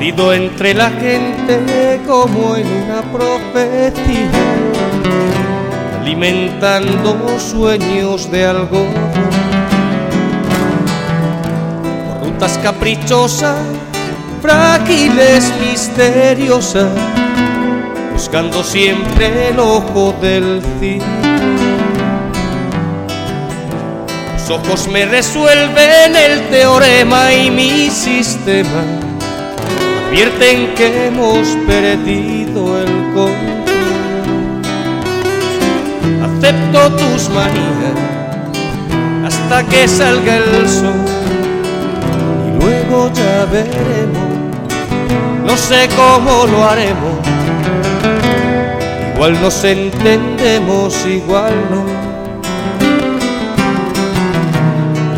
Vagando entre la gente como en una profecía, alimentando sueños de algo. Por rutas caprichosas, frágiles, misteriosas, buscando siempre el ojo del cielo. Ojos me resuelven el teorema y mi sistema advierten que hemos perdido el control. Acepto tus manías hasta que salga el sol y luego ya veremos. No sé cómo lo haremos, igual nos entendemos, igual no.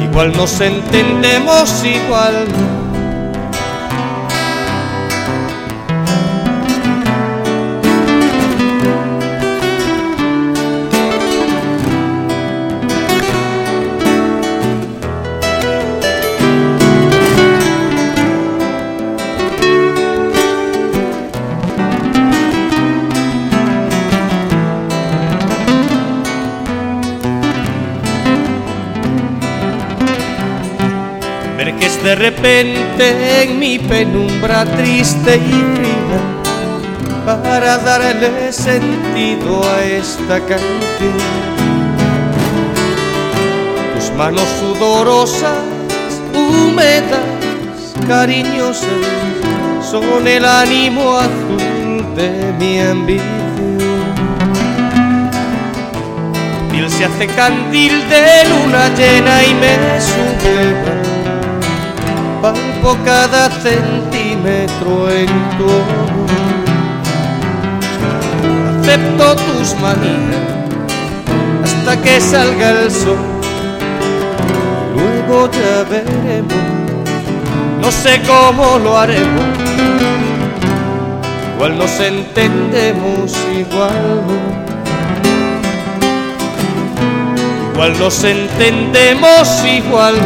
Igual nos entendemos, igual no. Emerges de repente en mi penumbra triste y fría para darle sentido a esta canción. Tus manos sudorosas, húmedas, cariñosas, son el ánimo azul de mi ambición. piel se hace candil de luna llena y me subleva palpo cada centímetro en tu amor. Acepto tus manías hasta que salga el sol. Luego ya veremos, no sé cómo lo haremos. Igual nos entendemos, igual. Igual nos entendemos, igual.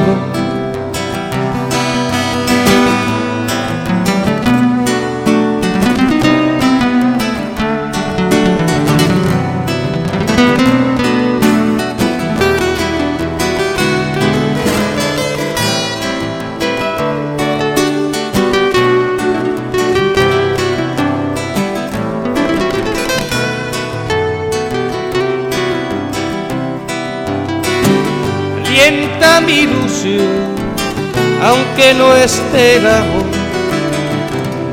Alienta mi ilusión, aunque no esté amor.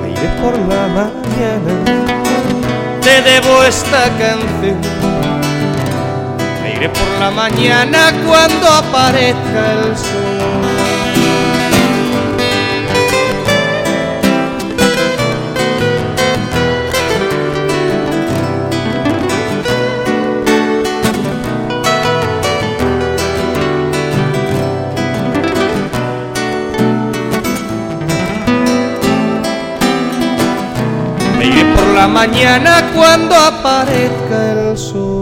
Me iré por la mañana, te debo esta canción. Me iré por la mañana cuando aparezca el sol. Mañana cuando aparezca el sol.